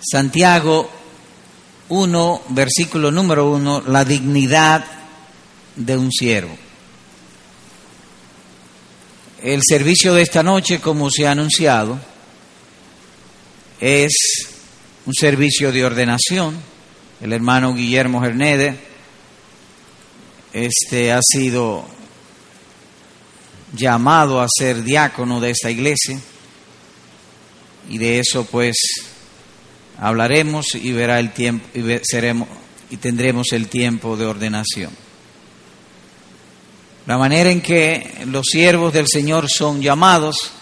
Santiago 1, versículo número 1, la dignidad de un siervo. El servicio de esta noche, como se ha anunciado, es un servicio de ordenación. El hermano Guillermo Hernede este, ha sido llamado a ser diácono de esta iglesia y de eso pues hablaremos y verá el tiempo y seremos y tendremos el tiempo de ordenación. La manera en que los siervos del Señor son llamados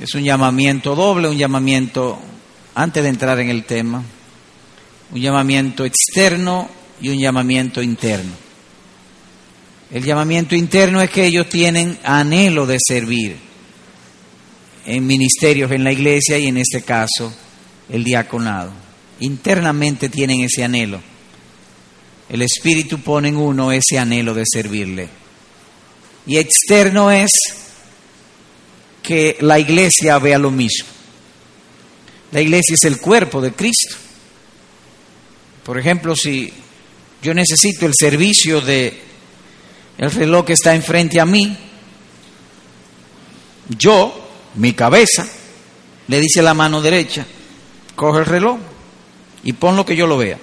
es un llamamiento doble, un llamamiento antes de entrar en el tema, un llamamiento externo y un llamamiento interno. El llamamiento interno es que ellos tienen anhelo de servir en ministerios en la iglesia y en este caso el diaconado. Internamente tienen ese anhelo. El Espíritu pone en uno ese anhelo de servirle. Y externo es que la iglesia vea lo mismo. La iglesia es el cuerpo de Cristo. Por ejemplo, si yo necesito el servicio de el reloj que está enfrente a mí, yo, mi cabeza, le dice la mano derecha, coge el reloj y pon lo que yo lo vea.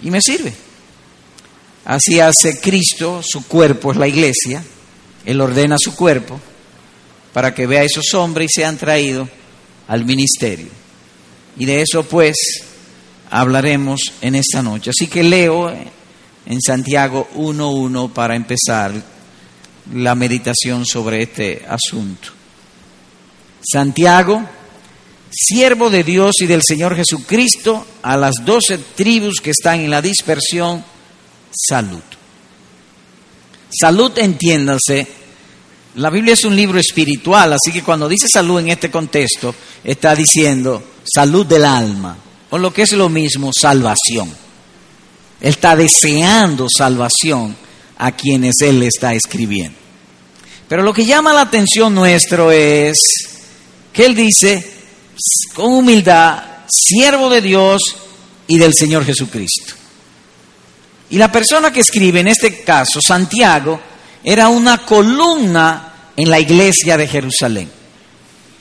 Y me sirve. Así hace Cristo, su cuerpo es la iglesia, Él ordena su cuerpo para que vea a esos hombres y sean traídos al ministerio. Y de eso pues hablaremos en esta noche. Así que leo en Santiago 1.1 para empezar la meditación sobre este asunto. Santiago, siervo de Dios y del Señor Jesucristo, a las doce tribus que están en la dispersión, salud. Salud, entiéndase, la Biblia es un libro espiritual, así que cuando dice salud en este contexto, está diciendo salud del alma, o lo que es lo mismo, salvación. Él está deseando salvación a quienes Él está escribiendo. Pero lo que llama la atención nuestro es que Él dice, con humildad, siervo de Dios y del Señor Jesucristo. Y la persona que escribe, en este caso, Santiago, era una columna en la iglesia de Jerusalén.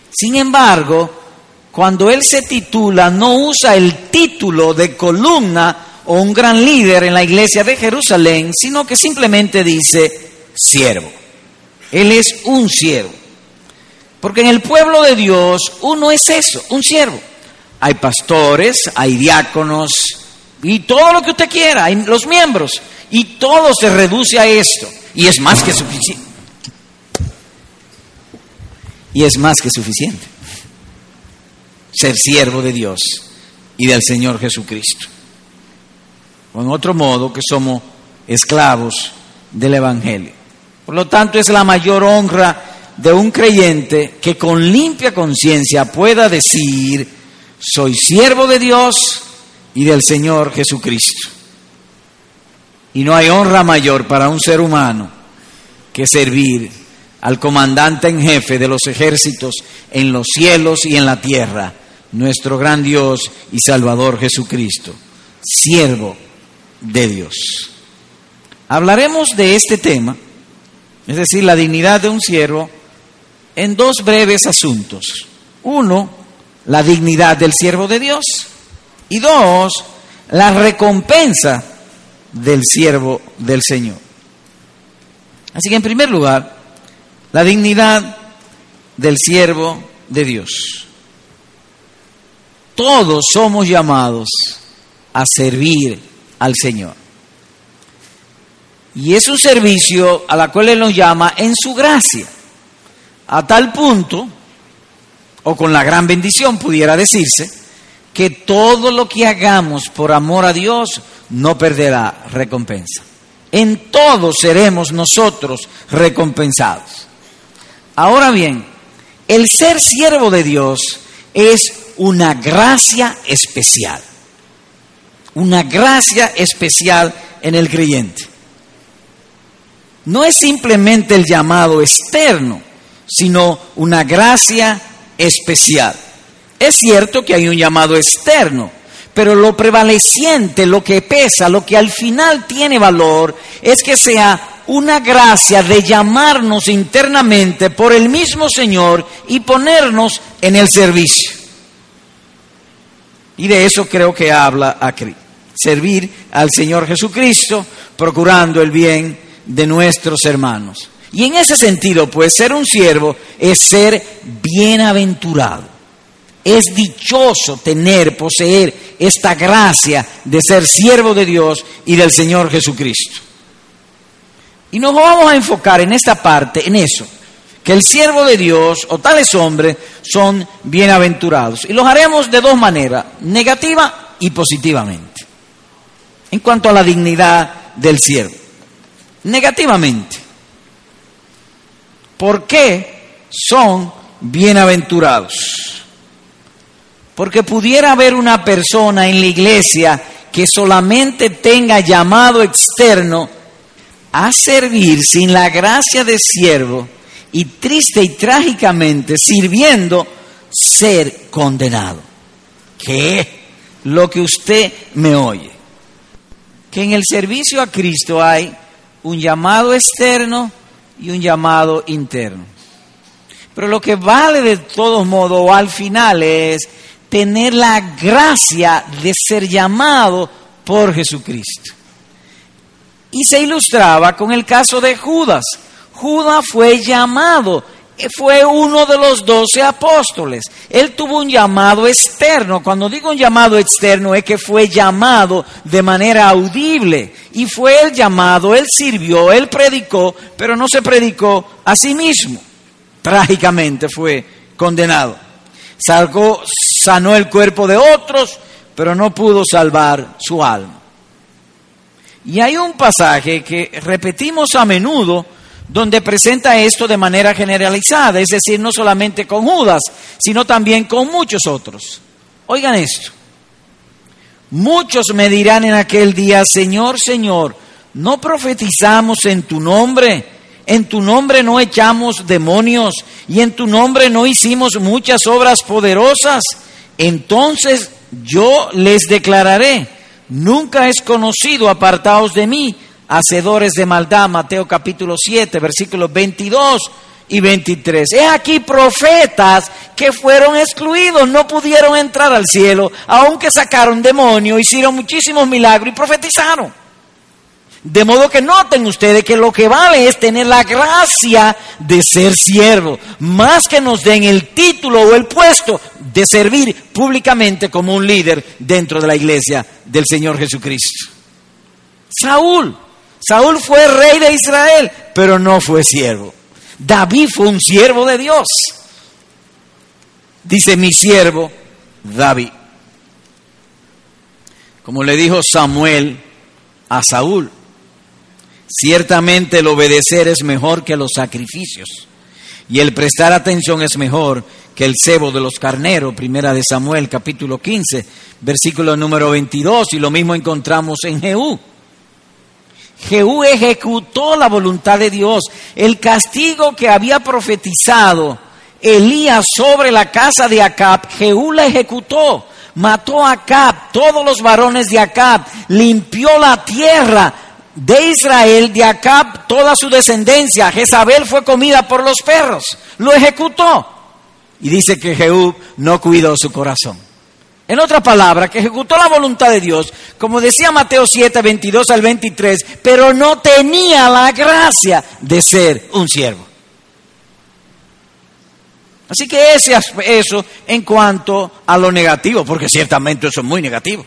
Sin embargo, cuando él se titula, no usa el título de columna o un gran líder en la iglesia de Jerusalén, sino que simplemente dice siervo. Él es un siervo. Porque en el pueblo de Dios uno es eso, un siervo. Hay pastores, hay diáconos y todo lo que usted quiera, los miembros. Y todo se reduce a esto. Y es más que suficiente. Y es más que suficiente. Ser siervo de Dios y del Señor Jesucristo en otro modo que somos esclavos del Evangelio. Por lo tanto, es la mayor honra de un creyente que con limpia conciencia pueda decir, soy siervo de Dios y del Señor Jesucristo. Y no hay honra mayor para un ser humano que servir al comandante en jefe de los ejércitos en los cielos y en la tierra, nuestro gran Dios y Salvador Jesucristo. Siervo de Dios. Hablaremos de este tema, es decir, la dignidad de un siervo, en dos breves asuntos. Uno, la dignidad del siervo de Dios. Y dos, la recompensa del siervo del Señor. Así que en primer lugar, la dignidad del siervo de Dios. Todos somos llamados a servir al Señor. Y es un servicio a la cual Él nos llama en su gracia, a tal punto, o con la gran bendición pudiera decirse, que todo lo que hagamos por amor a Dios no perderá recompensa. En todo seremos nosotros recompensados. Ahora bien, el ser siervo de Dios es una gracia especial una gracia especial en el creyente. No es simplemente el llamado externo, sino una gracia especial. Es cierto que hay un llamado externo, pero lo prevaleciente, lo que pesa, lo que al final tiene valor, es que sea una gracia de llamarnos internamente por el mismo Señor y ponernos en el servicio. Y de eso creo que habla aquí. Servir al Señor Jesucristo, procurando el bien de nuestros hermanos. Y en ese sentido, pues ser un siervo es ser bienaventurado. Es dichoso tener, poseer esta gracia de ser siervo de Dios y del Señor Jesucristo. Y nos vamos a enfocar en esta parte, en eso, que el siervo de Dios o tales hombres son bienaventurados. Y los haremos de dos maneras, negativa y positivamente. En cuanto a la dignidad del siervo. Negativamente. ¿Por qué son bienaventurados? Porque pudiera haber una persona en la iglesia que solamente tenga llamado externo a servir sin la gracia de siervo y triste y trágicamente sirviendo ser condenado. ¿Qué? Lo que usted me oye. Que en el servicio a Cristo hay un llamado externo y un llamado interno. Pero lo que vale de todos modos al final es tener la gracia de ser llamado por Jesucristo. Y se ilustraba con el caso de Judas. Judas fue llamado, fue uno de los doce apóstoles. Él tuvo un llamado externo. Cuando digo un llamado externo es que fue llamado de manera audible. Y fue el llamado, él sirvió, él predicó, pero no se predicó a sí mismo. Trágicamente fue condenado. Salgó, sanó el cuerpo de otros, pero no pudo salvar su alma. Y hay un pasaje que repetimos a menudo donde presenta esto de manera generalizada, es decir, no solamente con Judas, sino también con muchos otros. Oigan esto. Muchos me dirán en aquel día, Señor, Señor, ¿no profetizamos en tu nombre? En tu nombre no echamos demonios y en tu nombre no hicimos muchas obras poderosas. Entonces yo les declararé, nunca es conocido, apartaos de mí, hacedores de maldad, Mateo capítulo 7, versículos 22 y 23. He aquí profetas que fueron excluidos, no pudieron entrar al cielo, aunque sacaron demonios, hicieron muchísimos milagros y profetizaron. De modo que noten ustedes que lo que vale es tener la gracia de ser siervo, más que nos den el título o el puesto de servir públicamente como un líder dentro de la iglesia del Señor Jesucristo. Saúl, Saúl fue rey de Israel, pero no fue siervo. David fue un siervo de Dios. Dice mi siervo David. Como le dijo Samuel a Saúl, Ciertamente el obedecer es mejor que los sacrificios y el prestar atención es mejor que el cebo de los carneros, primera de Samuel capítulo 15, versículo número 22, y lo mismo encontramos en Jehú. Jehú ejecutó la voluntad de Dios, el castigo que había profetizado Elías sobre la casa de Acab, Jehú la ejecutó, mató a Acab, todos los varones de Acab, limpió la tierra, de Israel, de Acab, toda su descendencia. Jezabel fue comida por los perros, lo ejecutó. Y dice que Jehú no cuidó su corazón. En otra palabra, que ejecutó la voluntad de Dios, como decía Mateo 7, 22 al 23, pero no tenía la gracia de ser un siervo. Así que ese, eso en cuanto a lo negativo, porque ciertamente eso es muy negativo.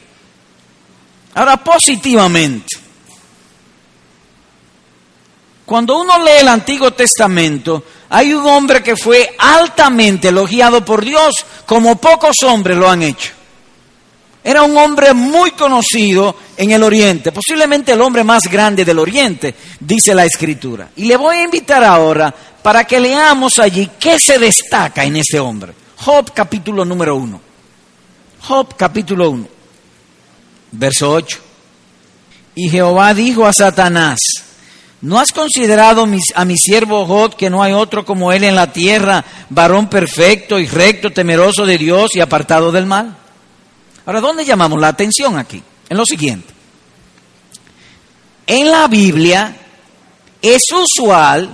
Ahora, positivamente, cuando uno lee el Antiguo Testamento, hay un hombre que fue altamente elogiado por Dios, como pocos hombres lo han hecho. Era un hombre muy conocido en el Oriente, posiblemente el hombre más grande del Oriente, dice la Escritura. Y le voy a invitar ahora para que leamos allí qué se destaca en ese hombre. Job capítulo número 1. Job capítulo 1, verso 8. Y Jehová dijo a Satanás, ¿No has considerado a mi siervo Jod que no hay otro como él en la tierra, varón perfecto y recto, temeroso de Dios y apartado del mal? Ahora, ¿dónde llamamos la atención aquí? En lo siguiente. En la Biblia es usual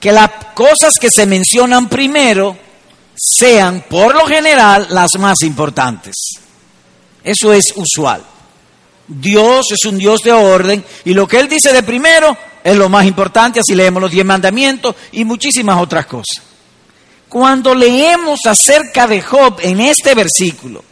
que las cosas que se mencionan primero sean, por lo general, las más importantes. Eso es usual. Dios es un Dios de orden y lo que Él dice de primero es lo más importante, así leemos los diez mandamientos y muchísimas otras cosas. Cuando leemos acerca de Job en este versículo,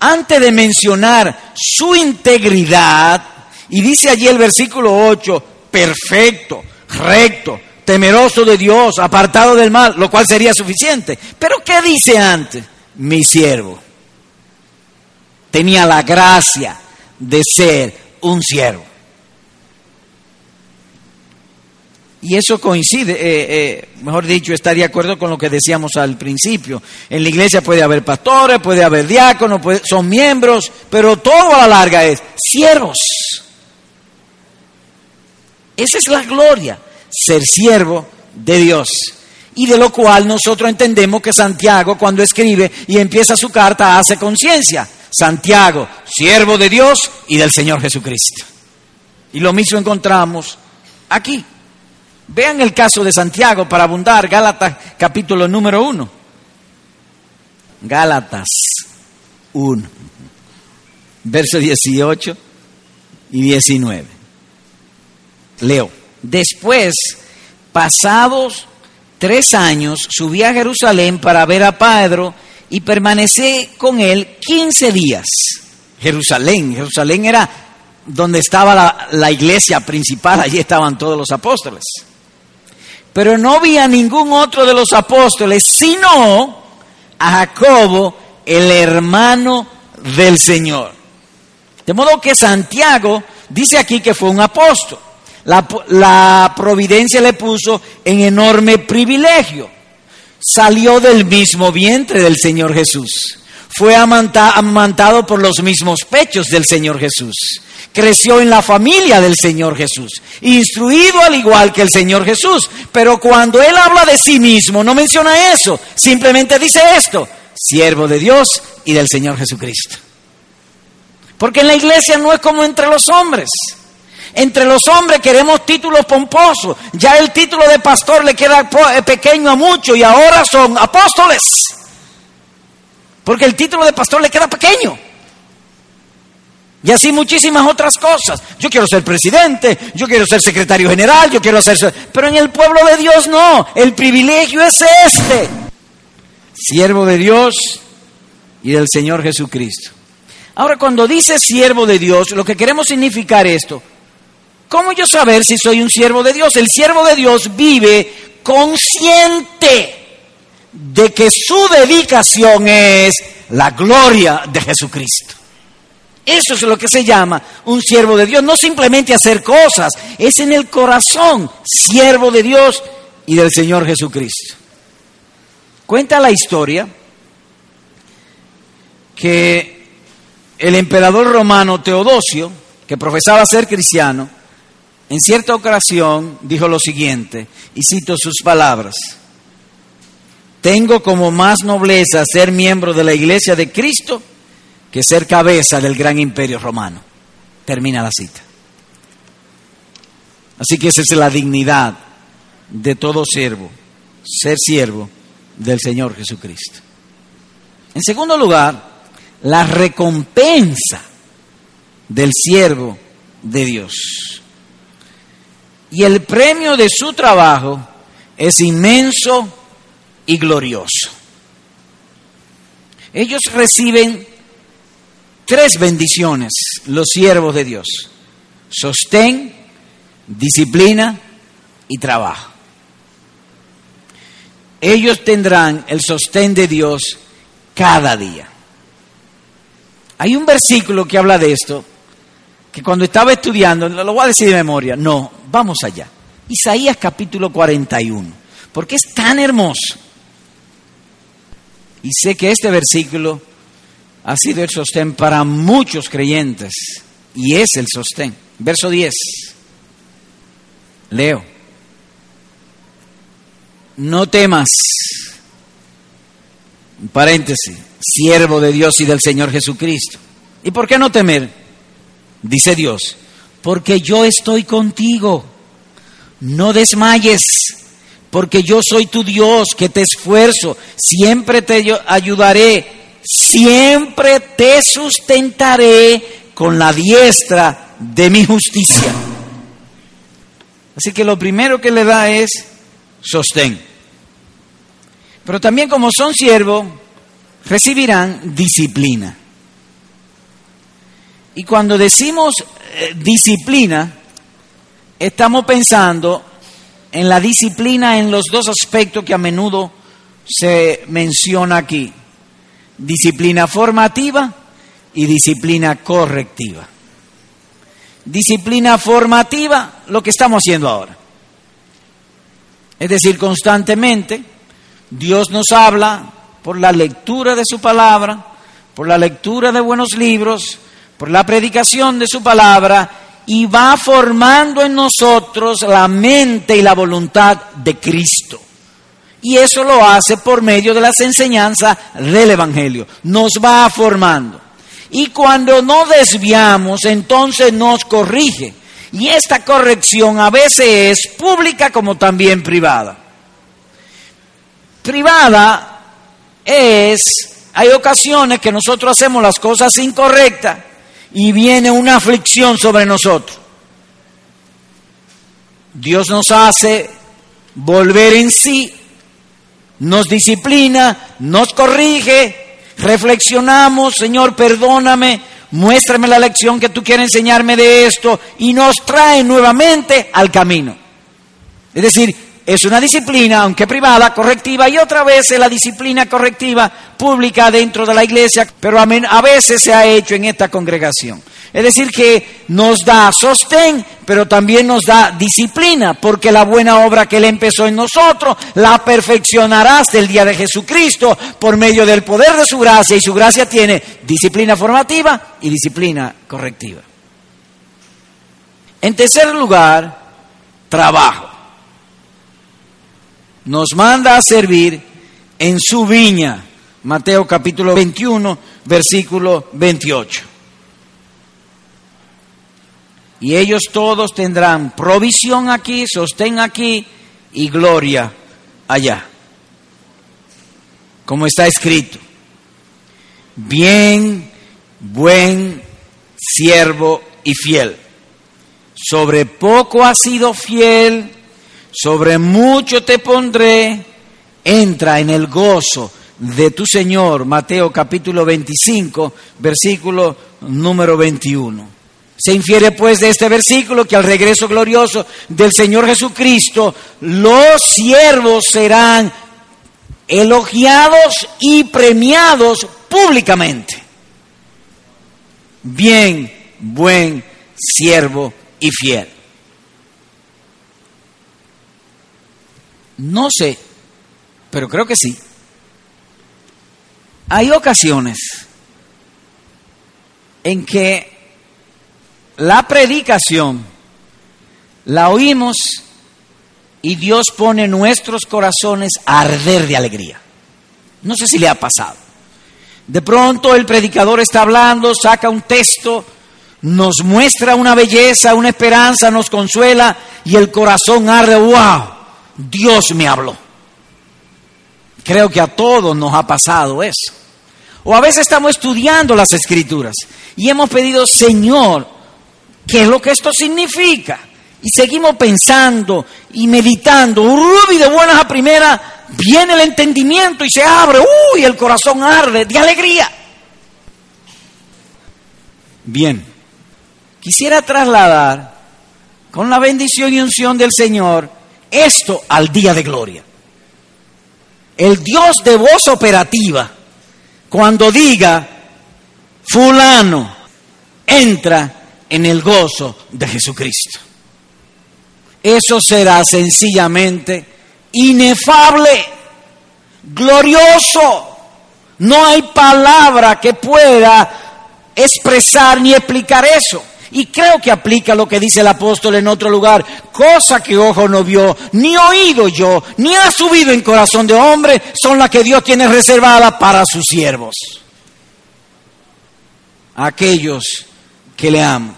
antes de mencionar su integridad, y dice allí el versículo 8, perfecto, recto, temeroso de Dios, apartado del mal, lo cual sería suficiente. Pero ¿qué dice antes? Mi siervo. Tenía la gracia de ser un siervo. Y eso coincide, eh, eh, mejor dicho, está de acuerdo con lo que decíamos al principio. En la iglesia puede haber pastores, puede haber diáconos, son miembros, pero todo a la larga es siervos. Esa es la gloria, ser siervo de Dios. Y de lo cual nosotros entendemos que Santiago cuando escribe y empieza su carta hace conciencia. Santiago, siervo de Dios y del Señor Jesucristo. Y lo mismo encontramos aquí. Vean el caso de Santiago para abundar, Gálatas capítulo número uno. Gálatas 1, versos 18 y 19. Leo. Después, pasados tres años, subí a Jerusalén para ver a Pedro y permanecí con él 15 días. Jerusalén, Jerusalén era donde estaba la iglesia principal, allí estaban todos los apóstoles. Pero no vi a ningún otro de los apóstoles, sino a Jacobo, el hermano del Señor. De modo que Santiago dice aquí que fue un apóstol. La, la, providencia le puso en enorme privilegio. Salió del mismo vientre del Señor Jesús. Fue amantado por los mismos pechos del Señor Jesús creció en la familia del Señor Jesús, instruido al igual que el Señor Jesús. Pero cuando Él habla de sí mismo, no menciona eso, simplemente dice esto, siervo de Dios y del Señor Jesucristo. Porque en la iglesia no es como entre los hombres. Entre los hombres queremos títulos pomposos. Ya el título de pastor le queda eh, pequeño a muchos y ahora son apóstoles. Porque el título de pastor le queda pequeño. Y así muchísimas otras cosas. Yo quiero ser presidente, yo quiero ser secretario general, yo quiero ser... Pero en el pueblo de Dios no, el privilegio es este. Siervo de Dios y del Señor Jesucristo. Ahora, cuando dice siervo de Dios, lo que queremos significar esto. ¿Cómo yo saber si soy un siervo de Dios? El siervo de Dios vive consciente de que su dedicación es la gloria de Jesucristo. Eso es lo que se llama un siervo de Dios, no simplemente hacer cosas, es en el corazón, siervo de Dios y del Señor Jesucristo. Cuenta la historia que el emperador romano Teodosio, que profesaba ser cristiano, en cierta ocasión dijo lo siguiente, y cito sus palabras, tengo como más nobleza ser miembro de la iglesia de Cristo, que ser cabeza del gran imperio romano. Termina la cita. Así que esa es la dignidad de todo siervo, ser siervo del Señor Jesucristo. En segundo lugar, la recompensa del siervo de Dios. Y el premio de su trabajo es inmenso y glorioso. Ellos reciben tres bendiciones los siervos de Dios. Sostén, disciplina y trabajo. Ellos tendrán el sostén de Dios cada día. Hay un versículo que habla de esto, que cuando estaba estudiando, lo voy a decir de memoria, no, vamos allá. Isaías capítulo 41, porque es tan hermoso. Y sé que este versículo ha sido el sostén para muchos creyentes y es el sostén. Verso 10. Leo. No temas. Paréntesis. Siervo de Dios y del Señor Jesucristo. ¿Y por qué no temer? Dice Dios. Porque yo estoy contigo. No desmayes. Porque yo soy tu Dios que te esfuerzo. Siempre te ayudaré. Siempre te sustentaré con la diestra de mi justicia. Así que lo primero que le da es sostén. Pero también como son siervos, recibirán disciplina. Y cuando decimos eh, disciplina, estamos pensando en la disciplina en los dos aspectos que a menudo se menciona aquí. Disciplina formativa y disciplina correctiva. Disciplina formativa, lo que estamos haciendo ahora. Es decir, constantemente Dios nos habla por la lectura de su palabra, por la lectura de buenos libros, por la predicación de su palabra y va formando en nosotros la mente y la voluntad de Cristo. Y eso lo hace por medio de las enseñanzas del Evangelio. Nos va formando. Y cuando no desviamos, entonces nos corrige. Y esta corrección a veces es pública como también privada. Privada es, hay ocasiones que nosotros hacemos las cosas incorrectas y viene una aflicción sobre nosotros. Dios nos hace volver en sí, nos disciplina, nos corrige, reflexionamos, Señor, perdóname, muéstrame la lección que tú quieres enseñarme de esto y nos trae nuevamente al camino. Es decir, es una disciplina, aunque privada, correctiva, y otra vez es la disciplina correctiva pública dentro de la iglesia, pero a veces se ha hecho en esta congregación. Es decir, que nos da sostén, pero también nos da disciplina, porque la buena obra que Él empezó en nosotros la perfeccionará hasta el día de Jesucristo por medio del poder de su gracia, y su gracia tiene disciplina formativa y disciplina correctiva. En tercer lugar, trabajo nos manda a servir en su viña. Mateo capítulo 21, versículo 28. Y ellos todos tendrán provisión aquí, sostén aquí y gloria allá. Como está escrito. Bien, buen siervo y fiel. Sobre poco has sido fiel sobre mucho te pondré, entra en el gozo de tu Señor. Mateo capítulo 25, versículo número 21. Se infiere pues de este versículo que al regreso glorioso del Señor Jesucristo, los siervos serán elogiados y premiados públicamente. Bien, buen siervo y fiel. No sé, pero creo que sí. Hay ocasiones en que la predicación la oímos y Dios pone nuestros corazones a arder de alegría. No sé si le ha pasado. De pronto el predicador está hablando, saca un texto, nos muestra una belleza, una esperanza, nos consuela y el corazón arde, wow. Dios me habló. Creo que a todos nos ha pasado eso. O a veces estamos estudiando las escrituras y hemos pedido, Señor, ¿qué es lo que esto significa? Y seguimos pensando y meditando. Uy, de buenas a primeras viene el entendimiento y se abre. Uy, el corazón arde de alegría. Bien, quisiera trasladar con la bendición y unción del Señor esto al día de gloria. El Dios de voz operativa, cuando diga, fulano, entra en el gozo de Jesucristo. Eso será sencillamente inefable, glorioso. No hay palabra que pueda expresar ni explicar eso. Y creo que aplica lo que dice el apóstol en otro lugar, cosa que ojo no vio, ni oído yo, ni ha subido en corazón de hombre, son las que Dios tiene reservada para sus siervos. Aquellos que le aman.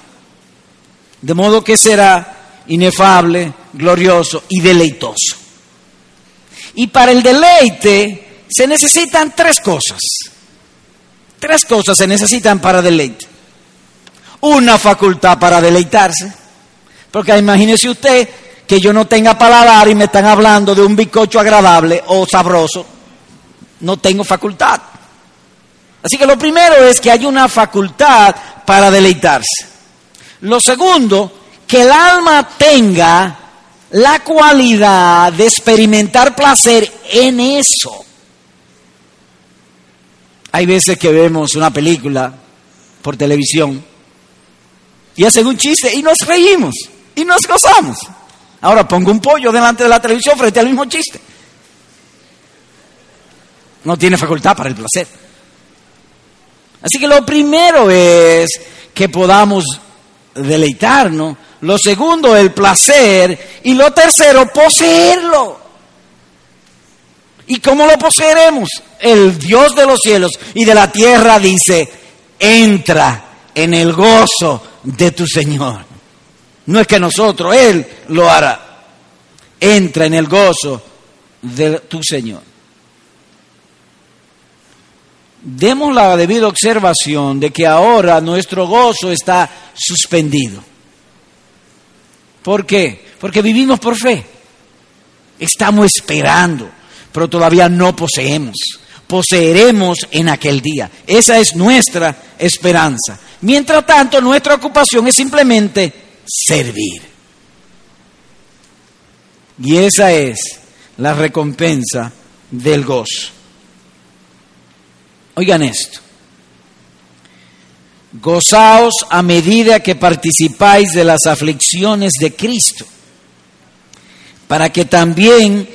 De modo que será inefable, glorioso y deleitoso. Y para el deleite se necesitan tres cosas. Tres cosas se necesitan para deleite. Una facultad para deleitarse. Porque imagínese usted que yo no tenga paladar y me están hablando de un bizcocho agradable o sabroso. No tengo facultad. Así que lo primero es que hay una facultad para deleitarse. Lo segundo, que el alma tenga la cualidad de experimentar placer en eso. Hay veces que vemos una película por televisión y hacen un chiste y nos reímos y nos gozamos. Ahora pongo un pollo delante de la televisión frente al mismo chiste. No tiene facultad para el placer. Así que lo primero es que podamos deleitarnos. Lo segundo, el placer. Y lo tercero, poseerlo. ¿Y cómo lo poseeremos? El Dios de los cielos y de la tierra dice, entra en el gozo de tu Señor. No es que nosotros, Él lo hará. Entra en el gozo de tu Señor. Demos la debida observación de que ahora nuestro gozo está suspendido. ¿Por qué? Porque vivimos por fe. Estamos esperando pero todavía no poseemos. Poseeremos en aquel día. Esa es nuestra esperanza. Mientras tanto, nuestra ocupación es simplemente servir. Y esa es la recompensa del gozo. Oigan esto. Gozaos a medida que participáis de las aflicciones de Cristo, para que también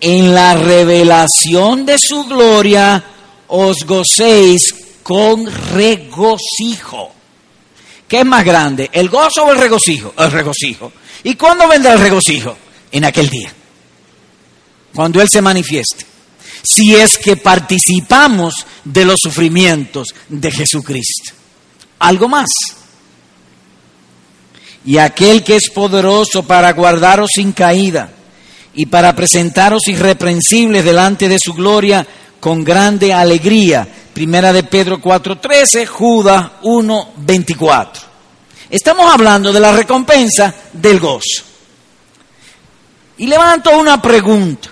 en la revelación de su gloria os gocéis con regocijo. ¿Qué es más grande, el gozo o el regocijo? El regocijo. ¿Y cuándo vendrá el regocijo? En aquel día, cuando Él se manifieste. Si es que participamos de los sufrimientos de Jesucristo. Algo más. Y aquel que es poderoso para guardaros sin caída y para presentaros irreprensibles delante de su gloria con grande alegría. Primera de Pedro 4:13, Judas 1:24. Estamos hablando de la recompensa del gozo. Y levanto una pregunta.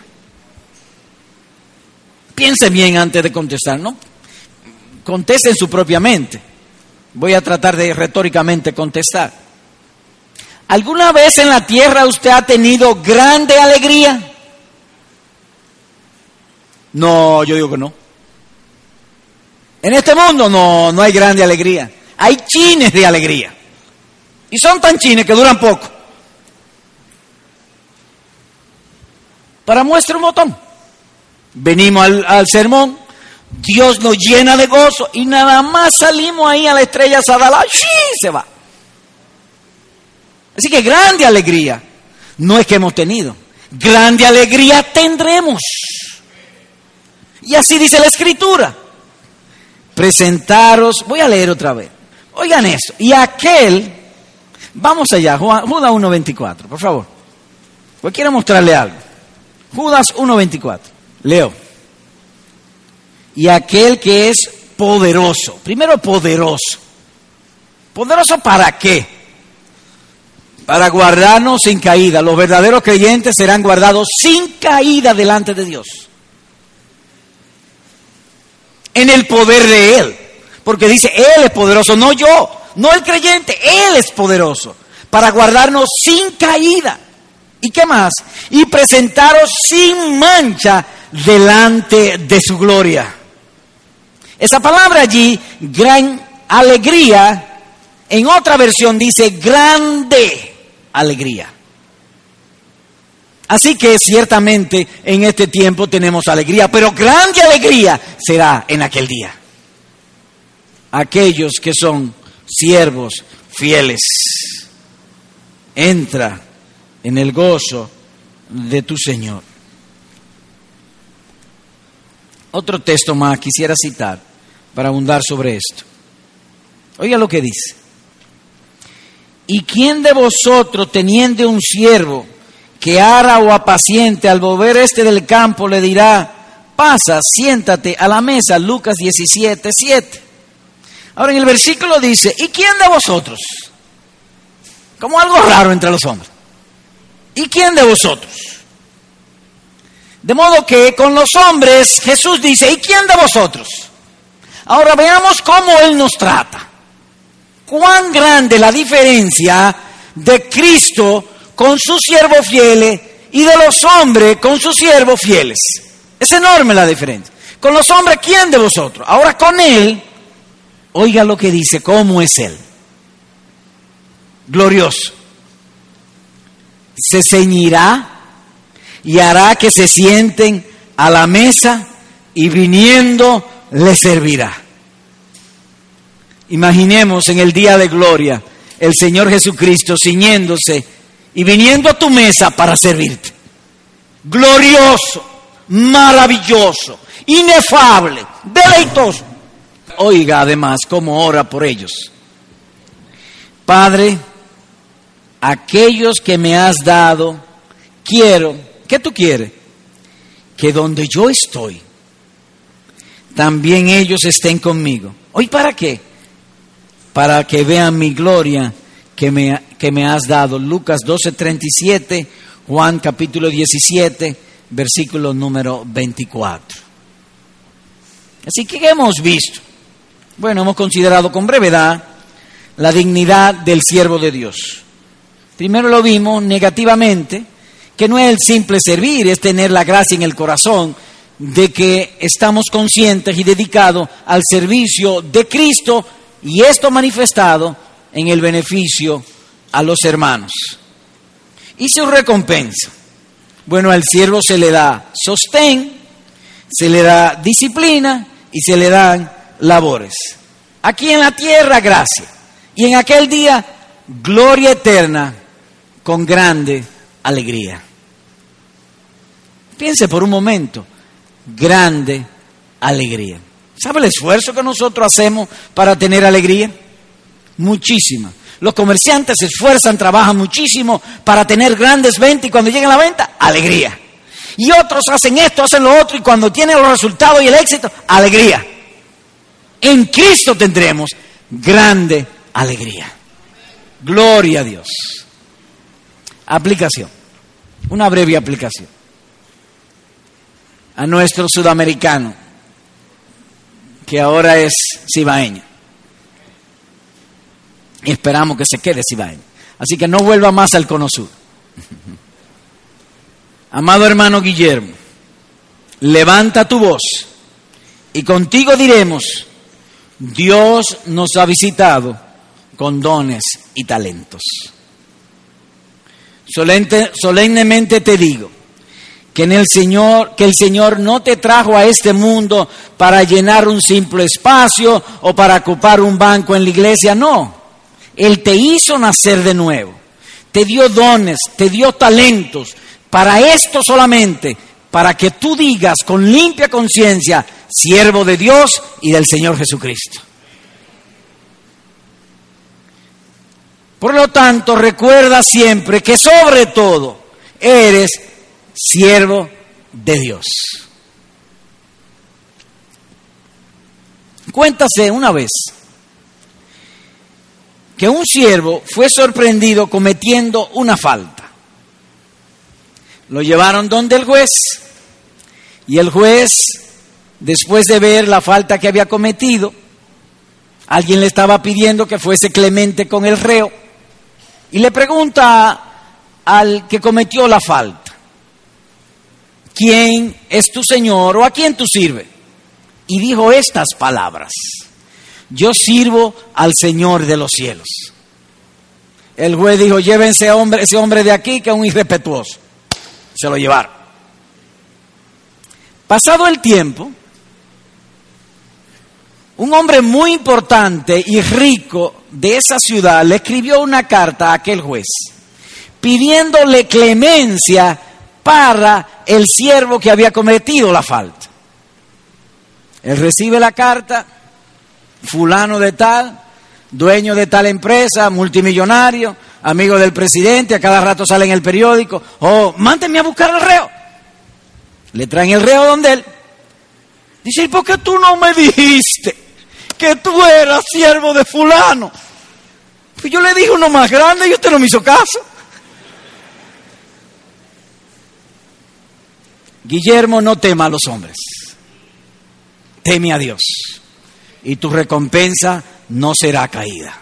Piense bien antes de contestar, ¿no? Conteste en su propia mente. Voy a tratar de retóricamente contestar. ¿Alguna vez en la tierra usted ha tenido grande alegría? No, yo digo que no. En este mundo no, no hay grande alegría. Hay chines de alegría. Y son tan chines que duran poco. Para muestra un botón. Venimos al, al sermón, Dios nos llena de gozo y nada más salimos ahí a la estrella Sadala, ¡sí! se va. Así que grande alegría no es que hemos tenido, grande alegría tendremos. Y así dice la escritura. Presentaros, voy a leer otra vez. Oigan eso. Y aquel, vamos allá, Judas 1.24, por favor. Pues quiero mostrarle algo. Judas 1.24. Leo. Y aquel que es poderoso. Primero poderoso. ¿Poderoso para qué? Para guardarnos sin caída. Los verdaderos creyentes serán guardados sin caída delante de Dios. En el poder de Él. Porque dice, Él es poderoso, no yo, no el creyente, Él es poderoso. Para guardarnos sin caída. ¿Y qué más? Y presentaros sin mancha delante de su gloria. Esa palabra allí, gran alegría, en otra versión dice grande alegría. Así que ciertamente en este tiempo tenemos alegría, pero grande alegría será en aquel día. Aquellos que son siervos fieles. Entra en el gozo de tu Señor. Otro texto más quisiera citar para abundar sobre esto. Oiga lo que dice. ¿Y quién de vosotros, teniendo un siervo que ara o apaciente, al volver este del campo, le dirá, pasa, siéntate a la mesa, Lucas 17, 7. Ahora en el versículo dice, ¿y quién de vosotros? Como algo raro entre los hombres. ¿Y quién de vosotros? De modo que con los hombres Jesús dice, ¿y quién de vosotros? Ahora veamos cómo Él nos trata. Cuán grande la diferencia de Cristo con sus siervos fieles y de los hombres con sus siervos fieles. Es enorme la diferencia. Con los hombres, ¿quién de vosotros? Ahora con Él, oiga lo que dice, ¿cómo es Él? Glorioso. Se ceñirá y hará que se sienten a la mesa y viniendo le servirá. Imaginemos en el día de gloria el Señor Jesucristo ciñéndose y viniendo a tu mesa para servirte. Glorioso, maravilloso, inefable, deleitoso. Oiga además cómo ora por ellos. Padre, aquellos que me has dado, quiero ¿Qué tú quieres? Que donde yo estoy, también ellos estén conmigo. ¿Hoy para qué? Para que vean mi gloria que me, que me has dado. Lucas 12:37, Juan capítulo 17, versículo número 24. Así que ¿qué hemos visto? Bueno, hemos considerado con brevedad la dignidad del siervo de Dios. Primero lo vimos negativamente, que no es el simple servir, es tener la gracia en el corazón de que estamos conscientes y dedicados al servicio de Cristo y esto manifestado en el beneficio a los hermanos. Y su recompensa. Bueno, al siervo se le da sostén, se le da disciplina y se le dan labores. Aquí en la tierra, gracia. Y en aquel día, gloria eterna con grande alegría. Piense por un momento, grande alegría. ¿Sabe el esfuerzo que nosotros hacemos para tener alegría? Muchísima. Los comerciantes se esfuerzan, trabajan muchísimo para tener grandes ventas y cuando llegan a la venta, alegría. Y otros hacen esto, hacen lo otro y cuando tienen los resultados y el éxito, alegría. En Cristo tendremos grande alegría. Gloria a Dios. Aplicación. Una breve aplicación a nuestro sudamericano, que ahora es cibaeño. Y esperamos que se quede cibaeño. Así que no vuelva más al cono sur. Amado hermano Guillermo, levanta tu voz y contigo diremos, Dios nos ha visitado con dones y talentos. solemnemente te digo, que en el Señor, que el Señor no te trajo a este mundo para llenar un simple espacio o para ocupar un banco en la iglesia, no. Él te hizo nacer de nuevo. Te dio dones, te dio talentos para esto solamente, para que tú digas con limpia conciencia, siervo de Dios y del Señor Jesucristo. Por lo tanto, recuerda siempre que sobre todo eres siervo de Dios. Cuéntase una vez que un siervo fue sorprendido cometiendo una falta. Lo llevaron donde el juez y el juez, después de ver la falta que había cometido, alguien le estaba pidiendo que fuese clemente con el reo y le pregunta al que cometió la falta, ¿quién es tu Señor o a quién tú sirves? Y dijo estas palabras, yo sirvo al Señor de los cielos. El juez dijo, llévense a hombre, ese hombre de aquí que es un irrespetuoso. Se lo llevaron. Pasado el tiempo, un hombre muy importante y rico de esa ciudad le escribió una carta a aquel juez pidiéndole clemencia para el siervo que había cometido la falta. Él recibe la carta, fulano de tal, dueño de tal empresa, multimillonario, amigo del presidente, a cada rato sale en el periódico, oh, mándenme a buscar al reo. Le traen el reo donde él. Dice, ¿y por qué tú no me dijiste que tú eras siervo de fulano? Pues yo le dije uno más grande y usted no me hizo caso. Guillermo, no tema a los hombres, teme a Dios y tu recompensa no será caída.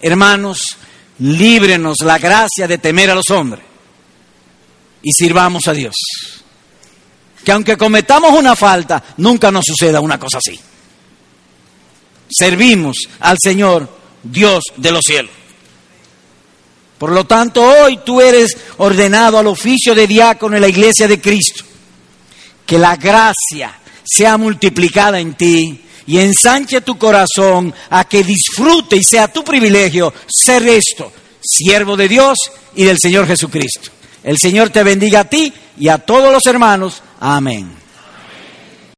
Hermanos, líbrenos la gracia de temer a los hombres y sirvamos a Dios. Que aunque cometamos una falta, nunca nos suceda una cosa así. Servimos al Señor, Dios de los cielos. Por lo tanto, hoy tú eres ordenado al oficio de diácono en la iglesia de Cristo. Que la gracia sea multiplicada en ti y ensanche tu corazón a que disfrute y sea tu privilegio ser esto, siervo de Dios y del Señor Jesucristo. El Señor te bendiga a ti y a todos los hermanos. Amén.